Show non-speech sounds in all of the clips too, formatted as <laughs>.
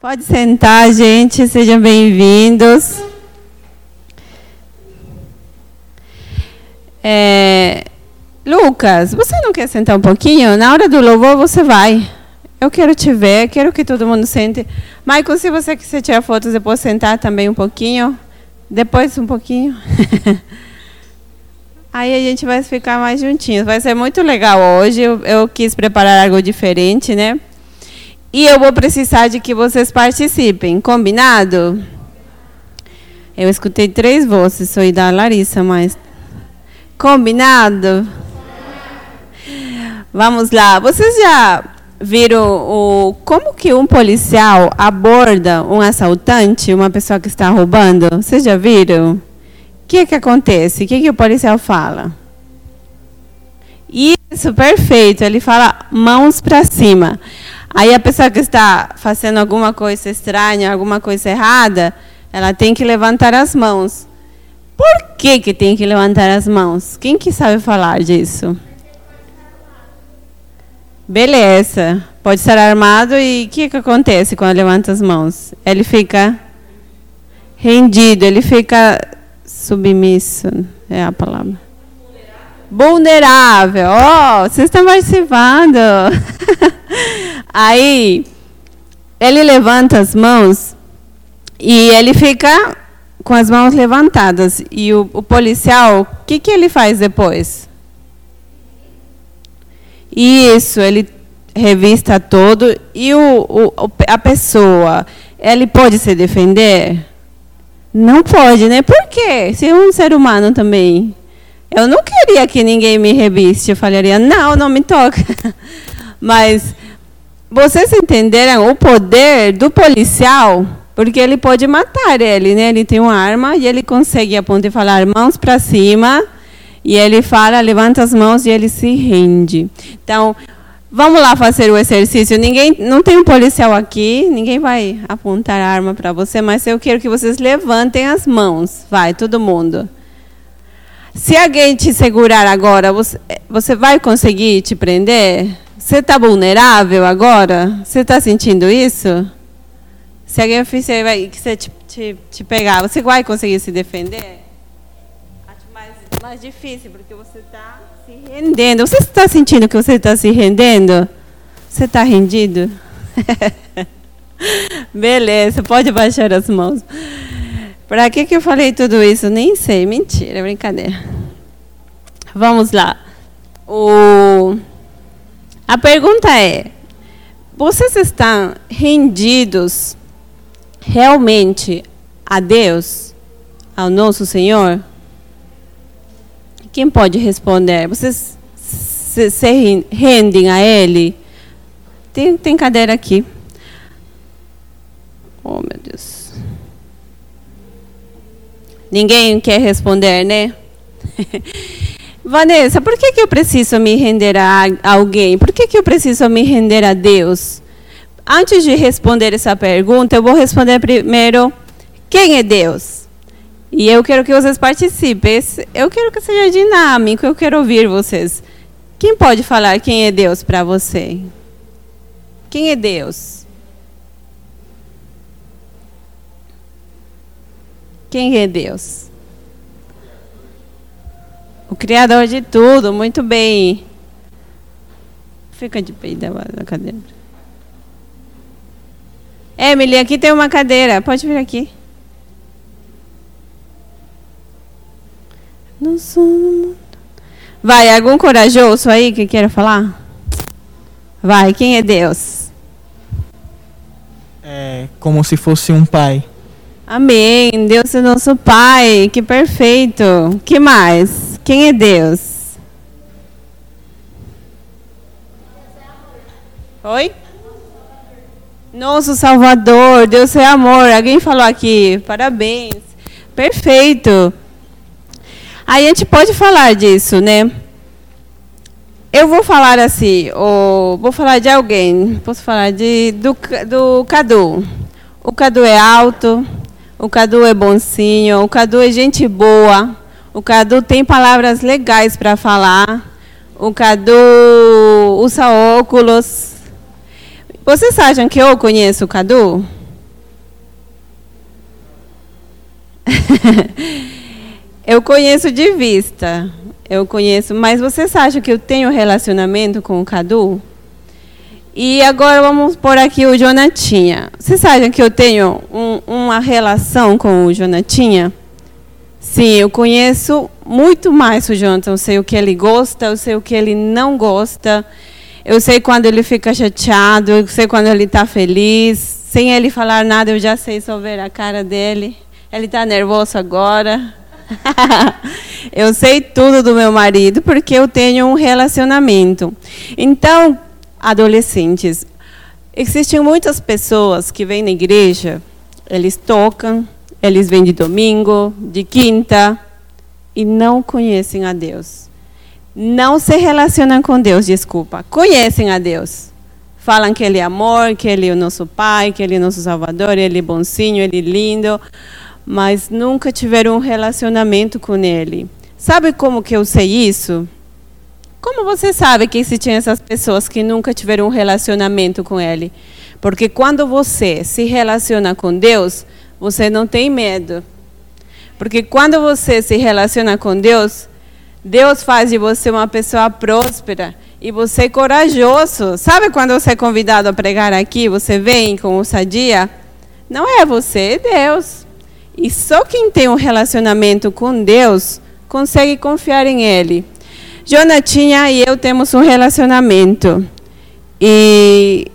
Pode sentar, gente. Sejam bem-vindos. É, Lucas, você não quer sentar um pouquinho? Na hora do louvor você vai. Eu quero te ver, quero que todo mundo sente. Michael, se você quiser tirar fotos, depois sentar também um pouquinho. Depois um pouquinho. <laughs> Aí a gente vai ficar mais juntinhos. Vai ser muito legal hoje. Eu, eu quis preparar algo diferente, né? E eu vou precisar de que vocês participem. Combinado? Eu escutei três vozes. Sou da Larissa, mas. Combinado? Vamos lá. Vocês já viram o, como que um policial aborda um assaltante, uma pessoa que está roubando? Vocês já viram? O que, que acontece? O que, que o policial fala? Isso, perfeito. Ele fala mãos para cima. Aí a pessoa que está fazendo alguma coisa estranha, alguma coisa errada, ela tem que levantar as mãos. Por que, que tem que levantar as mãos? Quem que sabe falar disso? Beleza. Pode estar armado e o que, que acontece quando levanta as mãos? Ele fica rendido, ele fica submisso, é a palavra. Vulnerável. Oh, vocês estão participando. <laughs> Aí, ele levanta as mãos e ele fica com as mãos levantadas. E o, o policial, o que, que ele faz depois? Isso, ele revista todo. E o, o, a pessoa, ele pode se defender? Não pode, né? Por quê? Se é um ser humano também. Eu não queria que ninguém me reviste. Eu falaria, não, não me toca. <laughs> Mas vocês entenderam o poder do policial? Porque ele pode matar ele, né? Ele tem uma arma e ele consegue apontar e falar mãos para cima e ele fala, levanta as mãos e ele se rende. Então, vamos lá fazer o exercício. Ninguém, não tem um policial aqui, ninguém vai apontar a arma para você, mas eu quero que vocês levantem as mãos. Vai, todo mundo. Se alguém te segurar agora, você, você vai conseguir te prender? Você está vulnerável agora? Você está sentindo isso? Se alguém fizer, que você te, te, te pegar, você vai conseguir se defender? mais difícil, porque você está se rendendo. Você está sentindo que você está se rendendo? Você está rendido? <laughs> Beleza, pode baixar as mãos. Para que, que eu falei tudo isso? Nem sei, mentira, brincadeira. Vamos lá. O... A pergunta é: vocês estão rendidos realmente a Deus, ao nosso Senhor? Quem pode responder? Vocês se, rendem a Ele? Tem, tem cadeira aqui. Oh, meu Deus. Ninguém quer responder, né? <laughs> Vanessa, por que, que eu preciso me render a alguém? Por que, que eu preciso me render a Deus? Antes de responder essa pergunta, eu vou responder primeiro: quem é Deus? E eu quero que vocês participem. Eu quero que seja dinâmico, eu quero ouvir vocês. Quem pode falar quem é Deus para você? Quem é Deus? Quem é Deus? O Criador de tudo, muito bem. Fica de pé da cadeira. Emily, aqui tem uma cadeira. Pode vir aqui. Não sou. Vai, algum corajoso aí que queira falar? Vai, quem é Deus? É como se fosse um pai. Amém. Deus é nosso pai. Que perfeito. Que mais? Quem é Deus? Oi? Nosso Salvador. Deus é amor. Alguém falou aqui. Parabéns. Perfeito. Aí a gente pode falar disso, né? Eu vou falar assim, ou vou falar de alguém. Posso falar de, do, do Cadu. O Cadu é alto, o Cadu é bonzinho, o Cadu é gente boa, o Cadu tem palavras legais para falar. O Cadu usa óculos. Vocês acham que eu conheço o Cadu? <laughs> eu conheço de vista. Eu conheço, mas vocês acham que eu tenho relacionamento com o Cadu? E agora vamos por aqui o Jonatinha. Vocês acham que eu tenho um, uma relação com o Jonatinha? Sim, eu conheço muito mais o Jonathan. Eu sei o que ele gosta, eu sei o que ele não gosta. Eu sei quando ele fica chateado, eu sei quando ele está feliz. Sem ele falar nada, eu já sei só ver a cara dele. Ele está nervoso agora. <laughs> eu sei tudo do meu marido porque eu tenho um relacionamento. Então, adolescentes, existem muitas pessoas que vêm na igreja, eles tocam, eles vêm de domingo, de quinta e não conhecem a Deus. Não se relacionam com Deus, desculpa. Conhecem a Deus. Falam que Ele é amor, que Ele é o nosso Pai, que Ele é nosso Salvador, Ele é bonzinho, Ele é lindo mas nunca tiveram um relacionamento com ele. Sabe como que eu sei isso? Como você sabe que existem essas pessoas que nunca tiveram um relacionamento com ele? Porque quando você se relaciona com Deus, você não tem medo. Porque quando você se relaciona com Deus, Deus faz de você uma pessoa próspera e você é corajoso. Sabe quando você é convidado a pregar aqui, você vem com ousadia? Não é você, é Deus. E só quem tem um relacionamento com Deus consegue confiar em Ele. Jonatinha e eu temos um relacionamento. E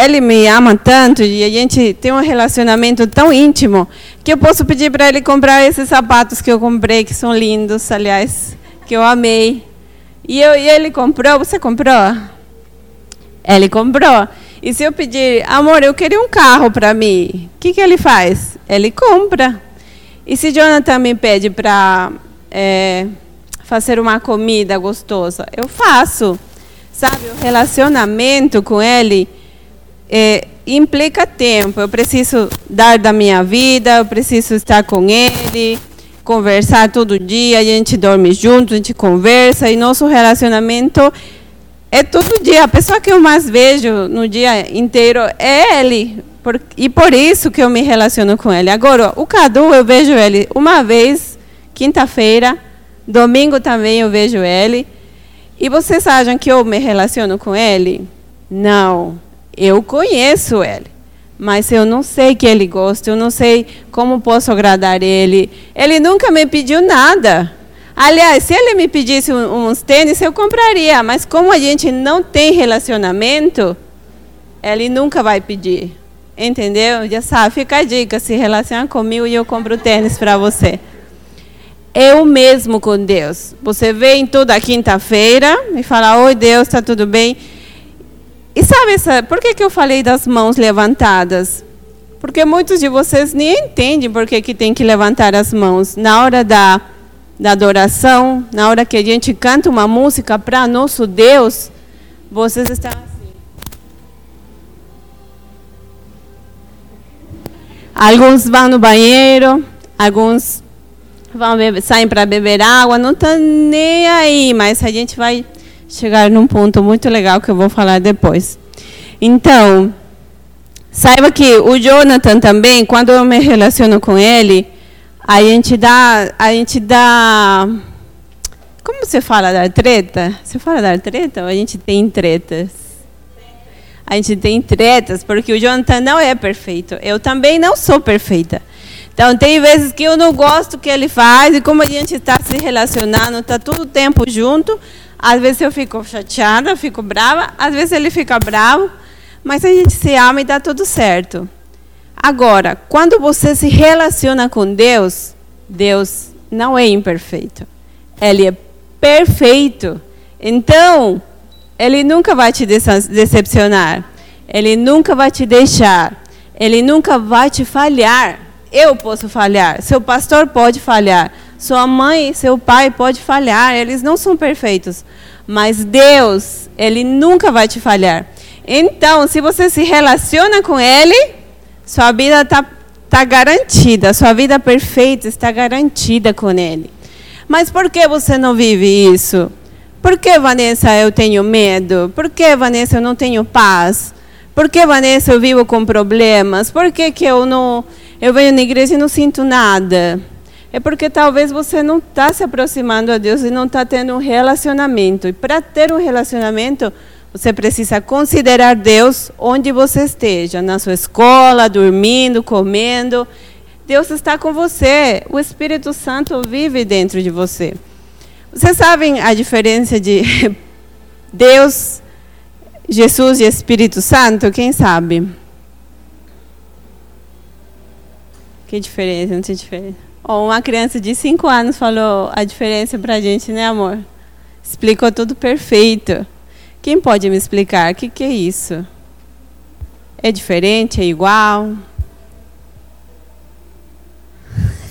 ele me ama tanto e a gente tem um relacionamento tão íntimo que eu posso pedir para ele comprar esses sapatos que eu comprei, que são lindos, aliás, que eu amei. E, eu, e ele comprou, você comprou? Ele comprou. E se eu pedir, amor, eu queria um carro para mim, o que, que ele faz? Ele compra. E se Jonathan me pede para é, fazer uma comida gostosa, eu faço. Sabe, o relacionamento com ele é, implica tempo. Eu preciso dar da minha vida, eu preciso estar com ele, conversar todo dia, a gente dorme junto, a gente conversa, e nosso relacionamento é todo dia. A pessoa que eu mais vejo no dia inteiro é ele. Por, e por isso que eu me relaciono com ele. Agora, o Cadu, eu vejo ele uma vez, quinta-feira, domingo também eu vejo ele. E vocês acham que eu me relaciono com ele? Não. Eu conheço ele. Mas eu não sei que ele gosta, eu não sei como posso agradar ele. Ele nunca me pediu nada. Aliás, se ele me pedisse uns tênis, eu compraria. Mas como a gente não tem relacionamento, ele nunca vai pedir. Entendeu? Já sabe, fica a dica, se relaciona comigo e eu compro tênis para você. Eu mesmo com Deus. Você vem toda quinta-feira e fala, oi Deus, está tudo bem? E sabe, essa, por que, que eu falei das mãos levantadas? Porque muitos de vocês nem entendem por que, que tem que levantar as mãos. Na hora da, da adoração, na hora que a gente canta uma música para nosso Deus, vocês estão Alguns vão no banheiro, alguns vão beber, saem para beber água, não estão nem aí, mas a gente vai chegar num ponto muito legal que eu vou falar depois. Então, saiba que o Jonathan também, quando eu me relaciono com ele, a gente dá, a gente dá, como você fala dar treta? Você fala dar treta ou a gente tem tretas? a gente tem tretas, porque o Jonathan não é perfeito. Eu também não sou perfeita. Então, tem vezes que eu não gosto do que ele faz, e como a gente está se relacionando, está todo o tempo junto, às vezes eu fico chateada, fico brava, às vezes ele fica bravo, mas a gente se ama e dá tudo certo. Agora, quando você se relaciona com Deus, Deus não é imperfeito. Ele é perfeito. Então, ele nunca vai te decepcionar. Ele nunca vai te deixar. Ele nunca vai te falhar. Eu posso falhar. Seu pastor pode falhar. Sua mãe, seu pai pode falhar. Eles não são perfeitos. Mas Deus, Ele nunca vai te falhar. Então, se você se relaciona com Ele, sua vida está tá garantida. Sua vida perfeita está garantida com Ele. Mas por que você não vive isso? Por que, Vanessa, eu tenho medo? Por que, Vanessa, eu não tenho paz? Por que, Vanessa, eu vivo com problemas? Por que, que eu não eu venho na igreja e não sinto nada? É porque talvez você não está se aproximando a Deus e não está tendo um relacionamento. E para ter um relacionamento, você precisa considerar Deus onde você esteja, na sua escola, dormindo, comendo. Deus está com você. O Espírito Santo vive dentro de você. Vocês sabem a diferença de <laughs> Deus, Jesus e Espírito Santo? Quem sabe? Que diferença, não tem diferença. Uma criança de 5 anos falou a diferença para a gente, né, amor? Explicou tudo perfeito. Quem pode me explicar? O que, que é isso? É diferente? É igual?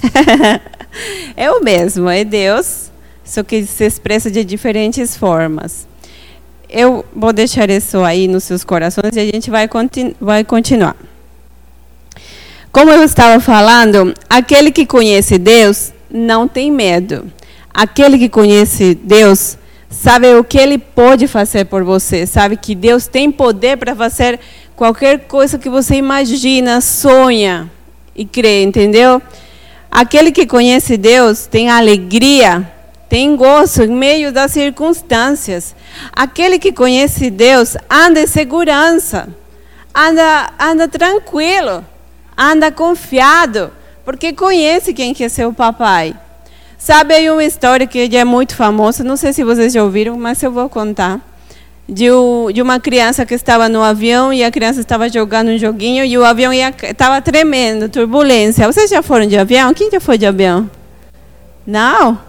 <laughs> é o mesmo, é Deus, só que se expressa de diferentes formas. Eu vou deixar isso aí nos seus corações e a gente vai, continu vai continuar. Como eu estava falando, aquele que conhece Deus não tem medo. Aquele que conhece Deus sabe o que ele pode fazer por você, sabe que Deus tem poder para fazer qualquer coisa que você imagina, sonha e crê, entendeu? Aquele que conhece Deus tem alegria, tem gozo em meio das circunstâncias. Aquele que conhece Deus anda em segurança, anda, anda tranquilo anda confiado, porque conhece quem que é seu papai. Sabe aí uma história que é muito famosa, não sei se vocês já ouviram, mas eu vou contar. De, o, de uma criança que estava no avião e a criança estava jogando um joguinho e o avião estava tremendo, turbulência. Vocês já foram de avião? Quem já foi de avião? Não?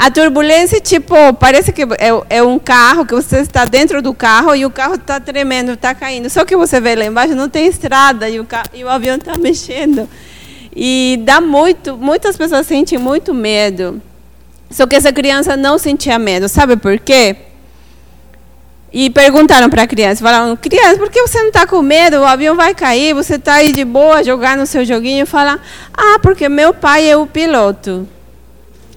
A turbulência, tipo, parece que é, é, um carro, que você está dentro do carro e o carro está tremendo, está caindo. Só que você vê lá embaixo, não tem estrada e o, carro, e o avião está <laughs> mexendo. E dá muito, muitas pessoas sentem muito medo. Só que essa criança não sentia medo. Sabe por quê? E perguntaram para a criança, falaram, criança, por que você não está com medo? O avião vai cair, você está aí de boa, jogando no seu joguinho. E fala, ah, porque meu pai é o piloto.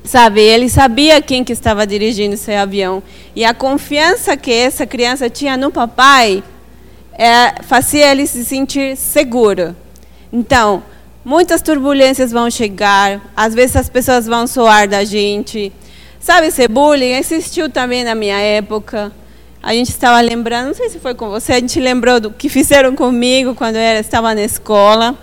Sabe, ele sabia quem que estava dirigindo esse avião. E a confiança que essa criança tinha no papai é, fazia ele se sentir seguro. Então, muitas turbulências vão chegar, às vezes as pessoas vão soar da gente. Sabe, esse bullying existiu também na minha época. A gente estava lembrando, não sei se foi com você, a gente lembrou do que fizeram comigo quando eu estava na escola.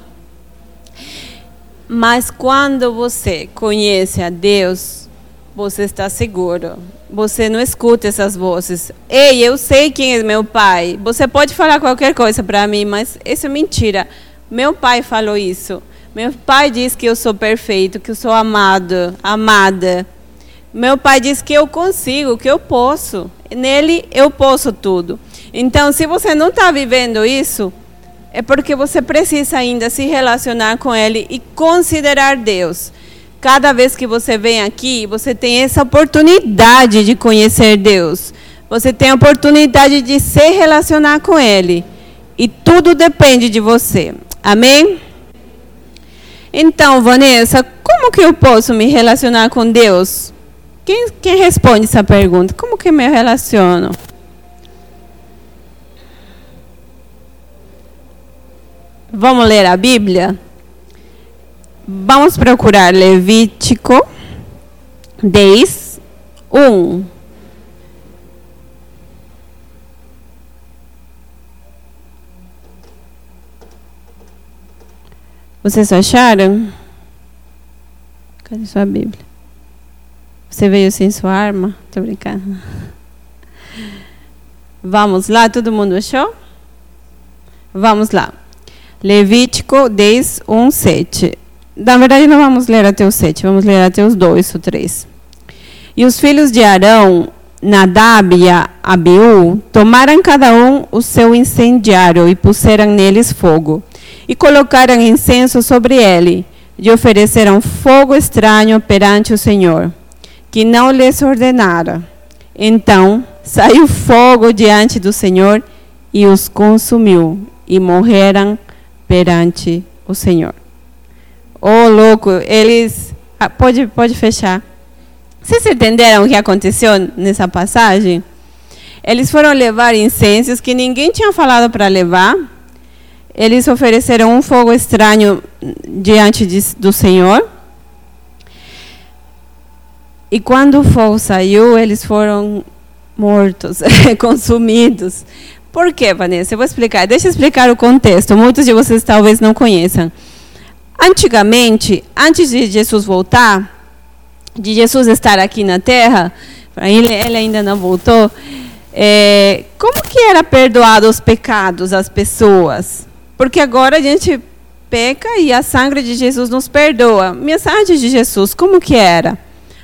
Mas quando você conhece a Deus, você está seguro. Você não escuta essas vozes. Ei, eu sei quem é meu pai. Você pode falar qualquer coisa para mim, mas isso é mentira. Meu pai falou isso. Meu pai diz que eu sou perfeito, que eu sou amado, amada. Meu pai diz que eu consigo, que eu posso. Nele eu posso tudo. Então, se você não está vivendo isso, é porque você precisa ainda se relacionar com Ele e considerar Deus. Cada vez que você vem aqui, você tem essa oportunidade de conhecer Deus. Você tem a oportunidade de se relacionar com Ele. E tudo depende de você. Amém? Então, Vanessa, como que eu posso me relacionar com Deus? Quem, quem responde essa pergunta? Como que me relaciono? Vamos ler a Bíblia? Vamos procurar Levítico 10, 1. Vocês acharam? Cadê sua Bíblia? Você veio sem sua arma? Tô brincando. Vamos lá, todo mundo achou? Vamos lá. Levítico 10, 1, 7. Na verdade, não vamos ler até o 7, vamos ler até os 2 ou 3. E os filhos de Arão, Nadab e Abiú, tomaram cada um o seu incendiário e puseram neles fogo. E colocaram incenso sobre ele, e ofereceram fogo estranho perante o Senhor, que não lhes ordenara. Então saiu fogo diante do Senhor e os consumiu, e morreram perante o Senhor. Oh, louco, eles. Ah, pode, pode fechar. Vocês entenderam o que aconteceu nessa passagem? Eles foram levar incensos que ninguém tinha falado para levar. Eles ofereceram um fogo estranho diante de, do Senhor. E quando o fogo saiu, eles foram mortos, <laughs> consumidos. Por quê, Vanessa? Eu vou explicar. Deixa eu explicar o contexto. Muitos de vocês talvez não conheçam. Antigamente, antes de Jesus voltar, de Jesus estar aqui na Terra, ele, ele ainda não voltou, é, como que era perdoado os pecados das pessoas? Porque agora a gente peca e a sangue de Jesus nos perdoa. Mensagem de Jesus, como que era?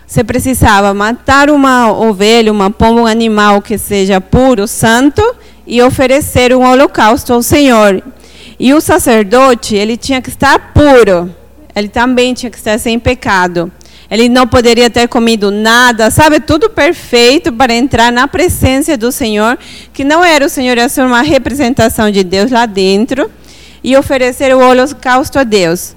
Você precisava matar uma ovelha, uma pomba, um animal que seja puro, santo, e oferecer um holocausto ao Senhor. E o sacerdote, ele tinha que estar puro. Ele também tinha que estar sem pecado. Ele não poderia ter comido nada, sabe? Tudo perfeito para entrar na presença do Senhor, que não era o Senhor, era uma representação de Deus lá dentro, e oferecer o holocausto a Deus.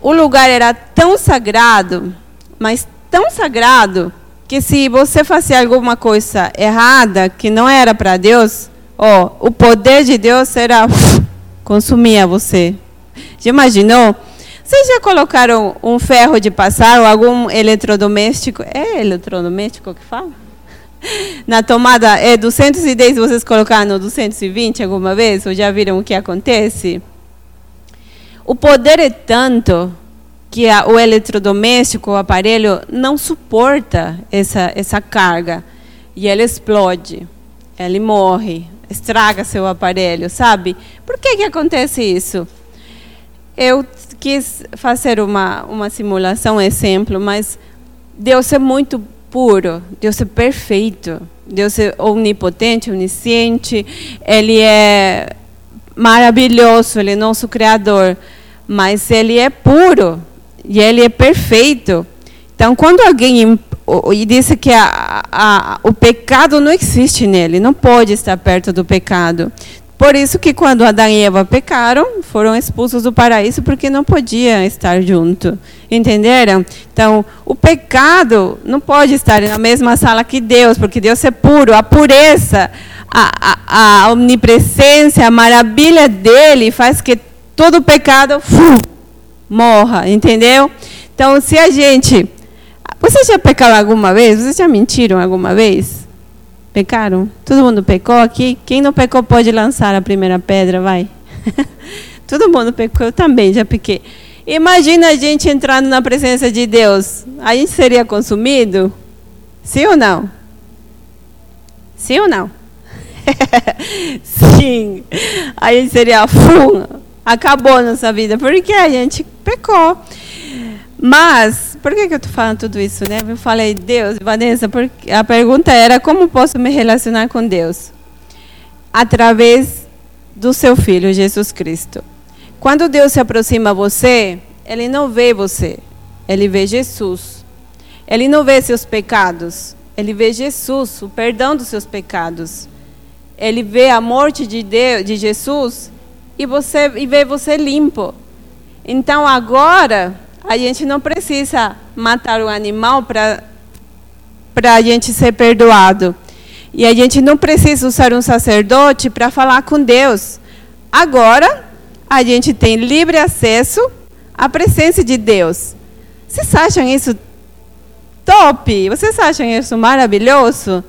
O lugar era tão sagrado, mas tão sagrado, que se você fazia alguma coisa errada, que não era para Deus, ó, o poder de Deus era <laughs> consumia você. Já imaginou? Vocês já colocaram um ferro de passar ou algum eletrodoméstico? É eletrodoméstico que fala? <laughs> Na tomada é 210, vocês colocaram no 220 alguma vez? Ou já viram o que acontece? O poder é tanto que a, o eletrodoméstico, o aparelho, não suporta essa, essa carga. E ele explode. Ele morre. Estraga seu aparelho, sabe? Por que, que acontece isso? Eu quis fazer uma, uma simulação, exemplo, mas Deus é muito puro, Deus é perfeito, Deus é onipotente, onisciente, Ele é maravilhoso, Ele é nosso Criador, mas Ele é puro e Ele é perfeito. Então, quando alguém e disse que a, a, o pecado não existe nele, não pode estar perto do pecado. Por isso que quando Adão e Eva pecaram, foram expulsos do paraíso porque não podiam estar junto. Entenderam? Então, o pecado não pode estar na mesma sala que Deus, porque Deus é puro. A pureza, a, a, a omnipresença, a maravilha dele faz que todo pecado fu, morra. Entendeu? Então, se a gente. Vocês já pecaram alguma vez? Vocês já mentiram alguma vez? Pecaram? Todo mundo pecou aqui? Quem não pecou pode lançar a primeira pedra, vai. <laughs> Todo mundo pecou, eu também já pequei. Imagina a gente entrando na presença de Deus. A <laughs> gente seria consumido? Sim ou não? Sim ou não? Sim. A gente seria fum, acabou nossa vida, porque a gente pecou. Mas, por que, que eu estou falando tudo isso? Né? Eu falei, Deus, Vanessa, porque a pergunta era como posso me relacionar com Deus? Através do seu Filho, Jesus Cristo. Quando Deus se aproxima a você, Ele não vê você, Ele vê Jesus. Ele não vê seus pecados, Ele vê Jesus, o perdão dos seus pecados. Ele vê a morte de, Deus, de Jesus e, você, e vê você limpo. Então agora a gente não precisa matar o animal para a gente ser perdoado. E a gente não precisa usar um sacerdote para falar com Deus. Agora, a gente tem livre acesso à presença de Deus. Vocês acham isso top? Vocês acham isso maravilhoso?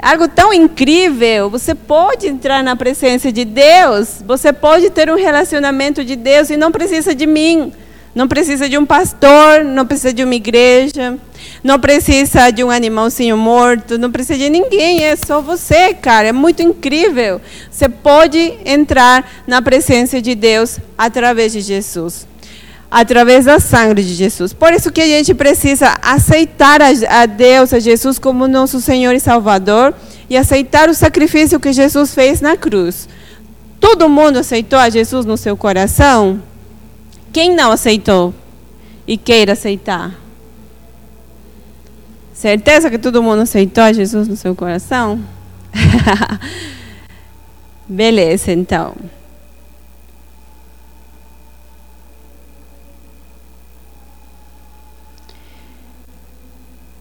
Algo tão incrível. Você pode entrar na presença de Deus. Você pode ter um relacionamento de Deus e não precisa de mim. Não precisa de um pastor, não precisa de uma igreja, não precisa de um animalzinho morto, não precisa de ninguém, é só você, cara. É muito incrível. Você pode entrar na presença de Deus através de Jesus. Através da sangue de Jesus. Por isso que a gente precisa aceitar a Deus, a Jesus, como nosso Senhor e Salvador e aceitar o sacrifício que Jesus fez na cruz. Todo mundo aceitou a Jesus no seu coração? Quem não aceitou e queira aceitar? Certeza que todo mundo aceitou Jesus no seu coração? <laughs> Beleza, então.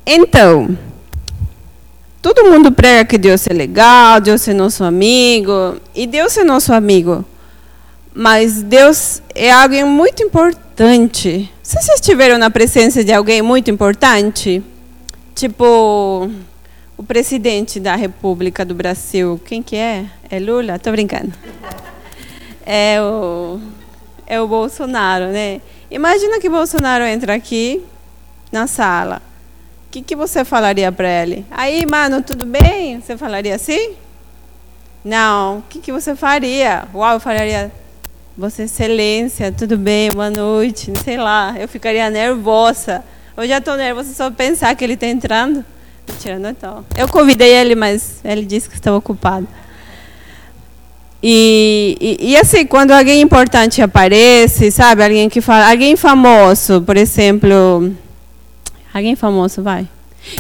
Então, todo mundo prega que Deus é legal, Deus é nosso amigo, e Deus é nosso amigo. Mas Deus é alguém muito importante. Vocês estiveram na presença de alguém muito importante? tipo, o presidente da República do Brasil, quem que é? É Lula? Tô brincando. É o, é o Bolsonaro, né? Imagina que Bolsonaro entra aqui na sala. O que, que você falaria para ele? Aí, mano, tudo bem? Você falaria assim? Não. O que, que você faria? Uau, eu falaria, Vossa Excelência, tudo bem? Boa noite. Sei lá, eu ficaria nervosa. Eu já estou nervosa só pensar que ele está entrando. Mentira, não estou. Eu convidei ele, mas ele disse que estava ocupado. E, e, e, assim, quando alguém importante aparece, sabe? Alguém que fala, alguém famoso, por exemplo, alguém famoso, vai.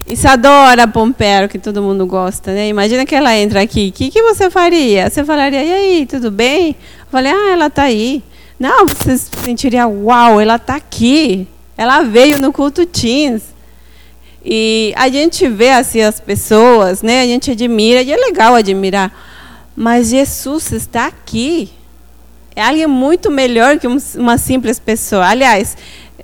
Isadora Pompero, que todo mundo gosta, né? Imagina que ela entra aqui. O que, que você faria? Você falaria, e aí, tudo bem? Eu falei, ah, ela está aí. Não, você sentiria, uau, ela está aqui. Ela veio no culto Teens. E a gente vê assim as pessoas, né? A gente admira, e é legal admirar. Mas Jesus está aqui. É alguém muito melhor que uma simples pessoa. Aliás,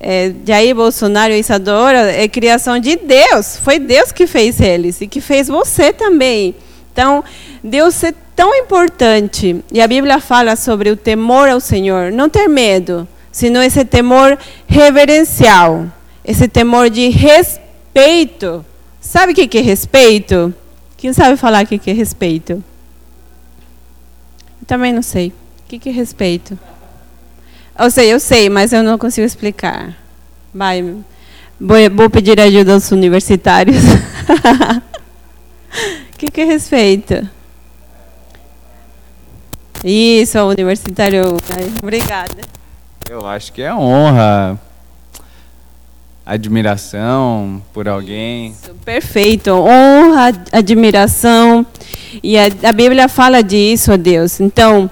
é, Jair Bolsonaro e Isadora é criação de Deus. Foi Deus que fez eles e que fez você também. Então, Deus é tão importante. E a Bíblia fala sobre o temor ao Senhor. Não ter medo, senão esse temor reverencial. Esse temor de respeito. Sabe o que é respeito? Quem sabe falar o que é respeito? Eu também não sei. O que é respeito? Eu sei, eu sei, mas eu não consigo explicar. Vai, vou pedir ajuda aos universitários. O <laughs> que, que é respeito? Isso, universitário. Obrigada. Eu acho que é honra, admiração por alguém. Isso, perfeito. Honra, admiração. E a, a Bíblia fala disso, a Deus. Então,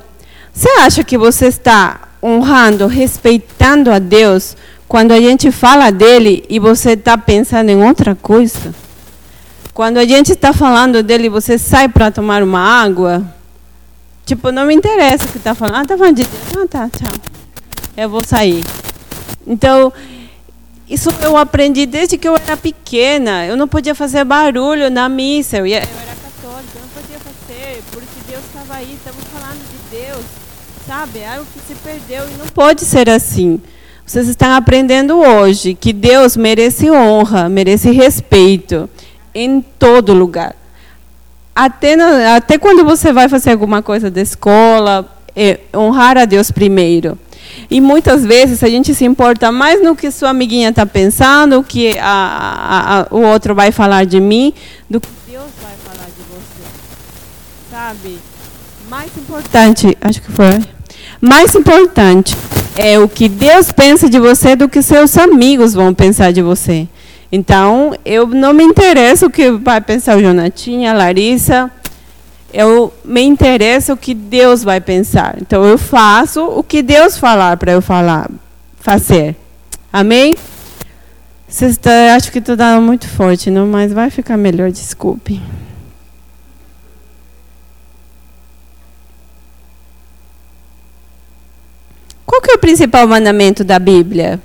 você acha que você está honrando, respeitando a Deus, quando a gente fala dele e você está pensando em outra coisa? Quando a gente está falando dele, você sai para tomar uma água? Tipo, não me interessa o que está falando. Ah, está falando de Deus. Ah, tá, tchau. Eu vou sair. Então, isso eu aprendi desde que eu era pequena. Eu não podia fazer barulho na missa. Eu, ia, eu era católica, eu não podia fazer, porque Deus estava aí, estamos falando de Deus sabe? É algo que se perdeu e não pode ser assim. Vocês estão aprendendo hoje que Deus merece honra, merece respeito em todo lugar. Até, até quando você vai fazer alguma coisa da escola, é honrar a Deus primeiro. E muitas vezes a gente se importa mais no que sua amiguinha está pensando, o que a, a, a, o outro vai falar de mim, do que Deus vai falar de você. Sabe? Mais importante, acho que foi mais importante é o que Deus pensa de você do que seus amigos vão pensar de você. Então, eu não me interesso o que vai pensar o Jonatinha, a Larissa. Eu me interessa o que Deus vai pensar. Então, eu faço o que Deus falar para eu falar, fazer. Amém? Tá, acho que estou dando muito forte, não, mas vai ficar melhor, desculpe. Qual que é o principal mandamento da Bíblia?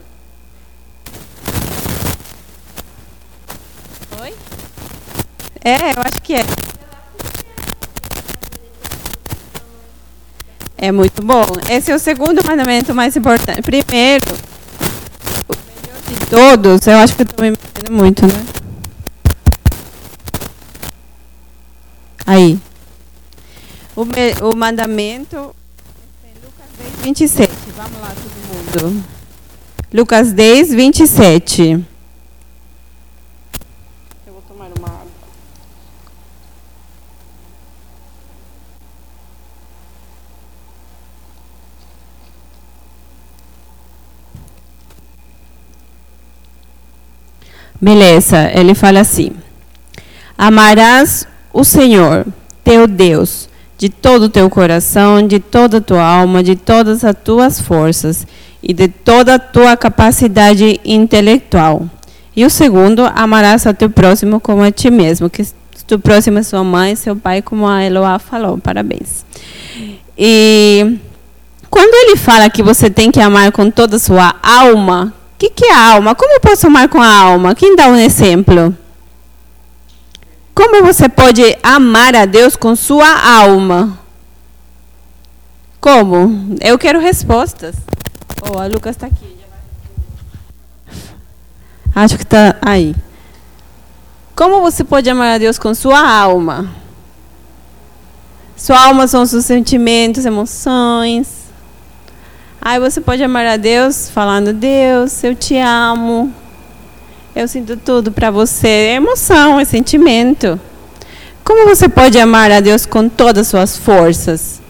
Oi? É, eu acho que é. É muito bom. Esse é o segundo mandamento mais importante. Primeiro, o melhor de todos, eu acho que eu estou me metendo muito, né? Aí. O, me, o mandamento 27. Vamos lá, todo mundo. Lucas 10, 27. Eu vou tomar uma água. Beleza, ele fala assim: Amarás o Senhor, teu Deus de todo o teu coração, de toda a tua alma, de todas as tuas forças e de toda a tua capacidade intelectual. E o segundo, amarás ao teu próximo como a ti mesmo, que tu próximo é sua mãe, seu pai, como a Eloá falou. Parabéns. E quando ele fala que você tem que amar com toda a sua alma, o que, que é alma? Como eu posso amar com a alma? Quem dá um exemplo? Como você pode amar a Deus com sua alma? Como? Eu quero respostas. Oh, a Lucas está aqui. Acho que está aí. Como você pode amar a Deus com sua alma? Sua alma são seus sentimentos, emoções. Aí você pode amar a Deus falando: Deus, eu te amo. Eu sinto tudo para você. É emoção, é sentimento. Como você pode amar a Deus com todas as suas forças?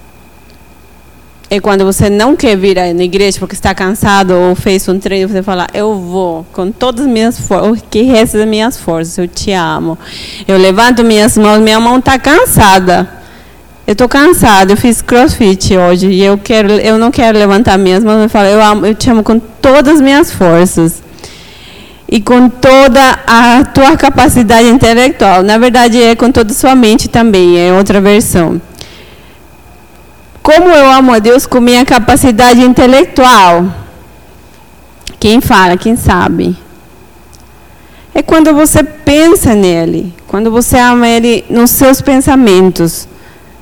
É quando você não quer vir na igreja porque está cansado ou fez um treino, você fala, eu vou com todas as minhas forças, o que resta das minhas forças, eu te amo. Eu levanto minhas mãos, minha mão está cansada. Eu estou cansada, eu fiz crossfit hoje e eu, quero, eu não quero levantar minhas mãos, eu falo, eu, amo, eu te amo com todas as minhas forças e com toda a tua capacidade intelectual. Na verdade, é com toda a sua mente também, é outra versão. Como eu amo a Deus com minha capacidade intelectual? Quem fala, quem sabe? É quando você pensa nele, quando você ama ele nos seus pensamentos.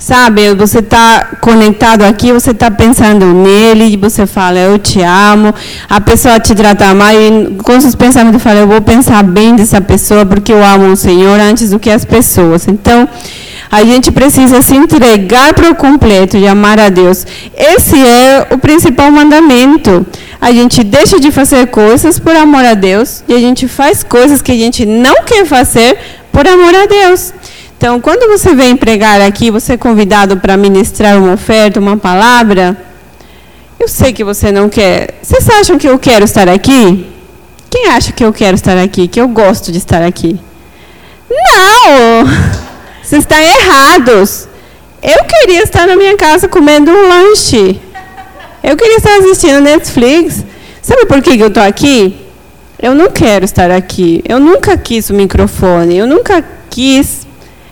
Sabe, você está conectado aqui, você está pensando nele, você fala, eu te amo. A pessoa te trata mal, e com seus pensamentos fala, eu vou pensar bem dessa pessoa, porque eu amo o Senhor antes do que as pessoas. Então, a gente precisa se entregar para o completo e amar a Deus. Esse é o principal mandamento. A gente deixa de fazer coisas por amor a Deus, e a gente faz coisas que a gente não quer fazer por amor a Deus. Então, quando você vem pregar aqui, você é convidado para ministrar uma oferta, uma palavra, eu sei que você não quer. Vocês acham que eu quero estar aqui? Quem acha que eu quero estar aqui? Que eu gosto de estar aqui? Não! <laughs> Vocês estão errados. Eu queria estar na minha casa comendo um lanche. Eu queria estar assistindo Netflix. Sabe por que eu estou aqui? Eu não quero estar aqui. Eu nunca quis o microfone. Eu nunca quis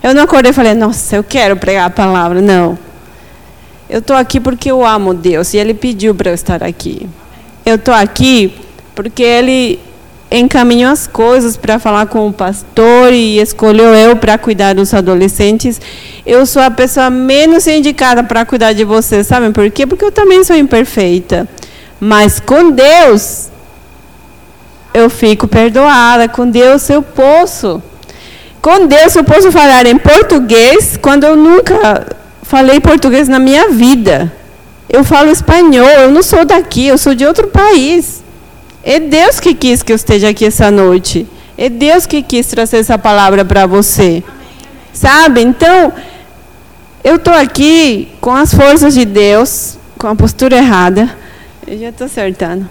eu não acordei e falei, nossa, eu quero pregar a palavra. Não. Eu estou aqui porque eu amo Deus e Ele pediu para eu estar aqui. Eu estou aqui porque Ele encaminhou as coisas para falar com o pastor e escolheu eu para cuidar dos adolescentes. Eu sou a pessoa menos indicada para cuidar de vocês, sabem por quê? Porque eu também sou imperfeita. Mas com Deus, eu fico perdoada. Com Deus, eu posso. Com Deus eu posso falar em português quando eu nunca falei português na minha vida. Eu falo espanhol, eu não sou daqui, eu sou de outro país. É Deus que quis que eu esteja aqui essa noite. É Deus que quis trazer essa palavra para você. Sabe? Então, eu estou aqui com as forças de Deus, com a postura errada. Eu já estou acertando.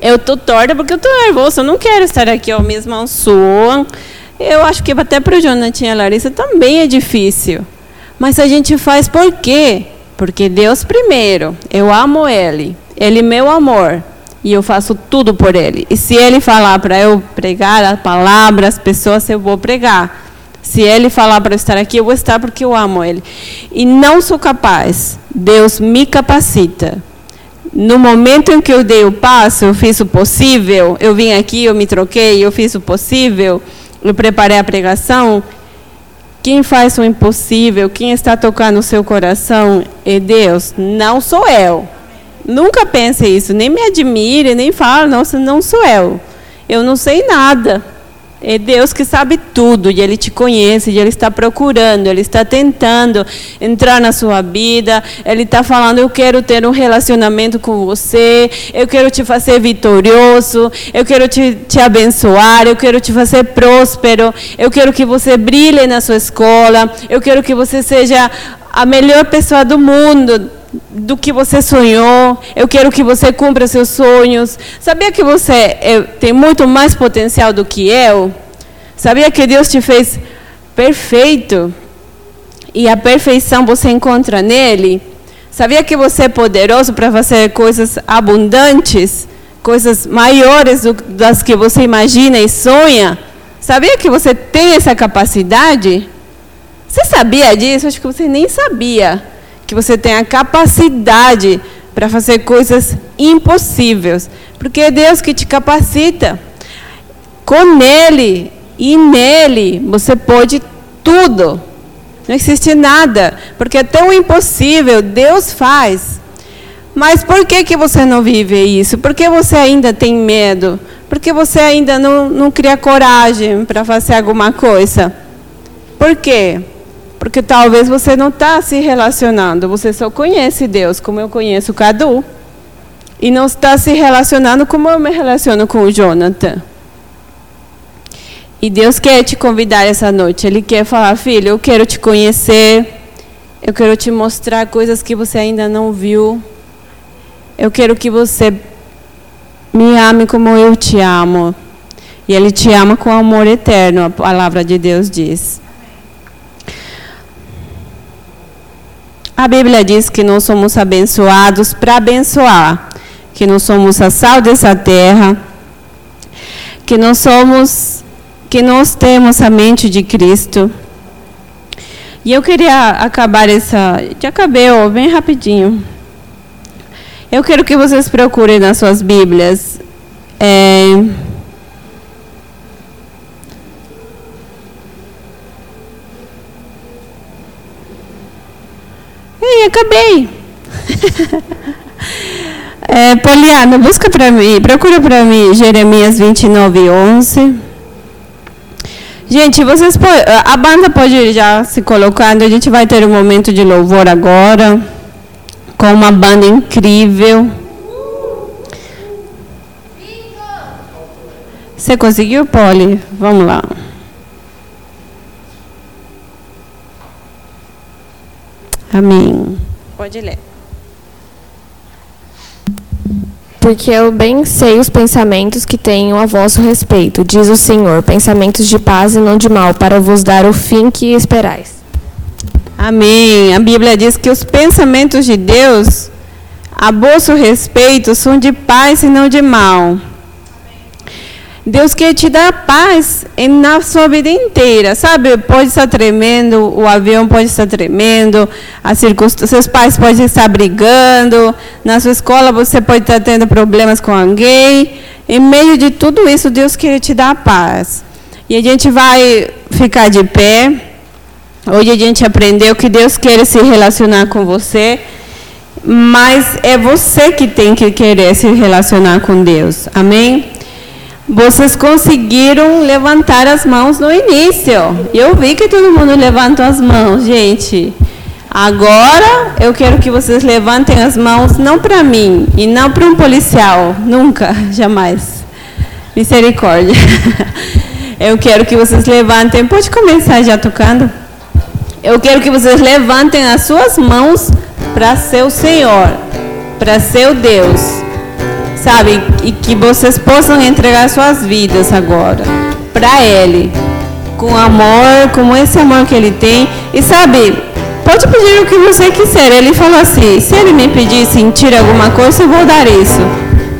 Eu estou torta porque eu estou nervosa. Eu não quero estar aqui. Minhas mãos suam. Eu acho que até para o Jonathan e a Larissa também é difícil. Mas a gente faz por quê? Porque Deus primeiro, eu amo Ele, Ele é meu amor, e eu faço tudo por Ele. E se Ele falar para eu pregar a palavra, as pessoas, eu vou pregar. Se Ele falar para eu estar aqui, eu vou estar porque eu amo Ele. E não sou capaz, Deus me capacita. No momento em que eu dei o passo, eu fiz o possível, eu vim aqui, eu me troquei, eu fiz o possível eu preparei a pregação, quem faz o impossível, quem está tocando o seu coração é Deus, não sou eu. Nunca pense isso, nem me admire, nem fale, nossa, não sou eu. Eu não sei nada. É Deus que sabe tudo e Ele te conhece, e Ele está procurando, Ele está tentando entrar na sua vida, Ele está falando: Eu quero ter um relacionamento com você, eu quero te fazer vitorioso, eu quero te, te abençoar, eu quero te fazer próspero, eu quero que você brilhe na sua escola, eu quero que você seja a melhor pessoa do mundo do que você sonhou. Eu quero que você cumpra seus sonhos. Sabia que você é, tem muito mais potencial do que eu? Sabia que Deus te fez perfeito? E a perfeição você encontra nele? Sabia que você é poderoso para fazer coisas abundantes, coisas maiores do, das que você imagina e sonha? Sabia que você tem essa capacidade? Você sabia disso? Acho que você nem sabia que você tem a capacidade para fazer coisas impossíveis, porque é Deus que te capacita. Com Ele e nele você pode tudo. Não existe nada, porque até o impossível Deus faz. Mas por que, que você não vive isso? Por que você ainda tem medo? Por que você ainda não, não cria coragem para fazer alguma coisa? Por quê? Porque talvez você não está se relacionando, você só conhece Deus, como eu conheço Cadu. E não está se relacionando como eu me relaciono com o Jonathan. E Deus quer te convidar essa noite. Ele quer falar, filho, eu quero te conhecer. Eu quero te mostrar coisas que você ainda não viu. Eu quero que você me ame como eu te amo. E Ele te ama com amor eterno, a palavra de Deus diz. A Bíblia diz que nós somos abençoados para abençoar, que nós somos a sal dessa terra, que nós somos que nós temos a mente de Cristo. E eu queria acabar essa. Já acabei, bem rapidinho. Eu quero que vocês procurem nas suas Bíblias. É, Ei, acabei. <laughs> é, Poliana, busca para mim, procura para mim Jeremias 29, 11. Gente, vocês a banda pode já se colocando. A gente vai ter um momento de louvor agora com uma banda incrível. Você conseguiu, Poli? Vamos lá. Amém. Pode ler. Porque eu bem sei os pensamentos que tenho a vosso respeito, diz o Senhor, pensamentos de paz e não de mal, para vos dar o fim que esperais. Amém. A Bíblia diz que os pensamentos de Deus a vosso respeito são de paz e não de mal. Deus quer te dar paz na sua vida inteira, sabe? Pode estar tremendo, o avião pode estar tremendo, seus pais podem estar brigando, na sua escola você pode estar tendo problemas com alguém. Em meio de tudo isso, Deus quer te dar paz. E a gente vai ficar de pé. Hoje a gente aprendeu que Deus quer se relacionar com você, mas é você que tem que querer se relacionar com Deus. Amém? Vocês conseguiram levantar as mãos no início. Eu vi que todo mundo levantou as mãos, gente. Agora eu quero que vocês levantem as mãos não para mim e não para um policial, nunca, <laughs> jamais. Misericórdia. <laughs> Eu quero que vocês levantem. Pode começar já tocando? Eu quero que vocês levantem as suas mãos para seu Senhor, para seu Deus sabe? E que vocês possam entregar suas vidas agora para Ele, com amor, com esse amor que Ele tem. E sabe, pode pedir o que você quiser. Ele falou assim: se Ele me pedir sentir alguma coisa, eu vou dar isso.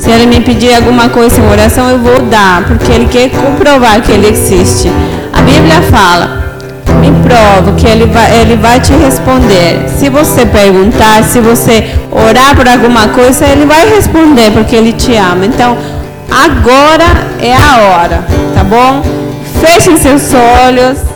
Se Ele me pedir alguma coisa em oração, eu vou dar, porque Ele quer comprovar que Ele existe. A Bíblia fala me prova que ele vai, ele vai te responder. Se você perguntar, se você orar por alguma coisa, ele vai responder porque ele te ama. Então, agora é a hora, tá bom? Fechem seus olhos.